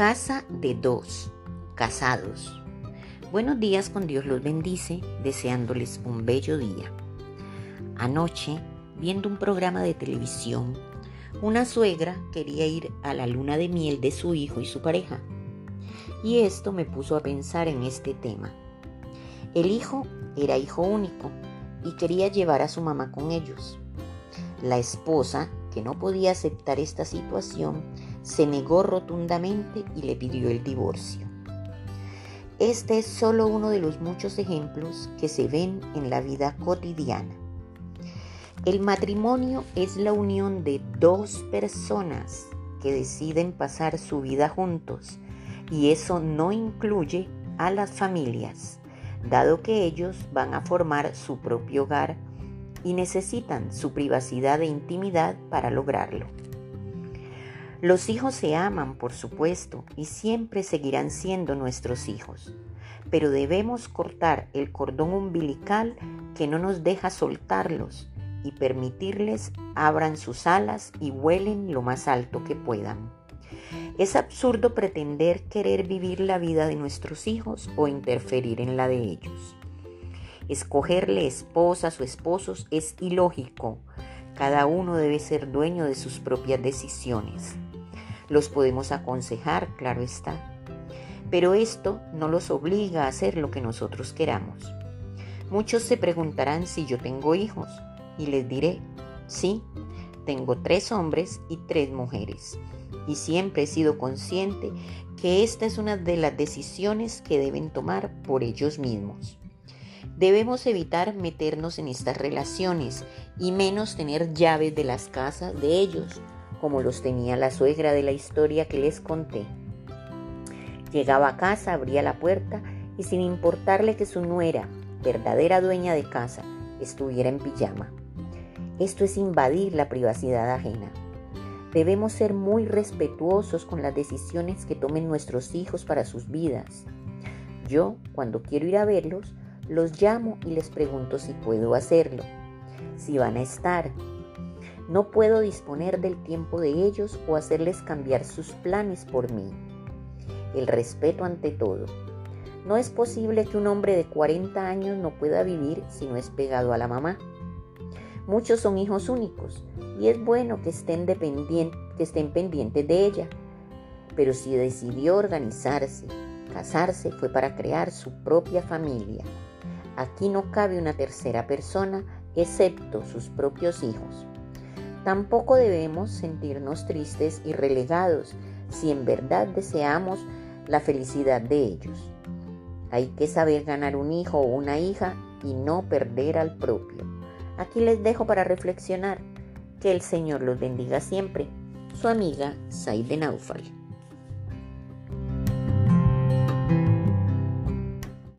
Casa de dos, casados. Buenos días con Dios los bendice, deseándoles un bello día. Anoche, viendo un programa de televisión, una suegra quería ir a la luna de miel de su hijo y su pareja. Y esto me puso a pensar en este tema. El hijo era hijo único y quería llevar a su mamá con ellos. La esposa, que no podía aceptar esta situación, se negó rotundamente y le pidió el divorcio. Este es solo uno de los muchos ejemplos que se ven en la vida cotidiana. El matrimonio es la unión de dos personas que deciden pasar su vida juntos y eso no incluye a las familias, dado que ellos van a formar su propio hogar y necesitan su privacidad e intimidad para lograrlo. Los hijos se aman, por supuesto, y siempre seguirán siendo nuestros hijos, pero debemos cortar el cordón umbilical que no nos deja soltarlos y permitirles abran sus alas y vuelen lo más alto que puedan. Es absurdo pretender querer vivir la vida de nuestros hijos o interferir en la de ellos. Escogerle esposas o esposos es ilógico. Cada uno debe ser dueño de sus propias decisiones. Los podemos aconsejar, claro está. Pero esto no los obliga a hacer lo que nosotros queramos. Muchos se preguntarán si yo tengo hijos y les diré, sí, tengo tres hombres y tres mujeres. Y siempre he sido consciente que esta es una de las decisiones que deben tomar por ellos mismos. Debemos evitar meternos en estas relaciones y menos tener llaves de las casas de ellos como los tenía la suegra de la historia que les conté. Llegaba a casa, abría la puerta y sin importarle que su nuera, verdadera dueña de casa, estuviera en pijama. Esto es invadir la privacidad ajena. Debemos ser muy respetuosos con las decisiones que tomen nuestros hijos para sus vidas. Yo, cuando quiero ir a verlos, los llamo y les pregunto si puedo hacerlo, si van a estar, no puedo disponer del tiempo de ellos o hacerles cambiar sus planes por mí. El respeto ante todo. No es posible que un hombre de 40 años no pueda vivir si no es pegado a la mamá. Muchos son hijos únicos y es bueno que estén, que estén pendientes de ella. Pero si decidió organizarse, casarse, fue para crear su propia familia. Aquí no cabe una tercera persona excepto sus propios hijos. Tampoco debemos sentirnos tristes y relegados si en verdad deseamos la felicidad de ellos. Hay que saber ganar un hijo o una hija y no perder al propio. Aquí les dejo para reflexionar. Que el Señor los bendiga siempre. Su amiga Saide Naufal.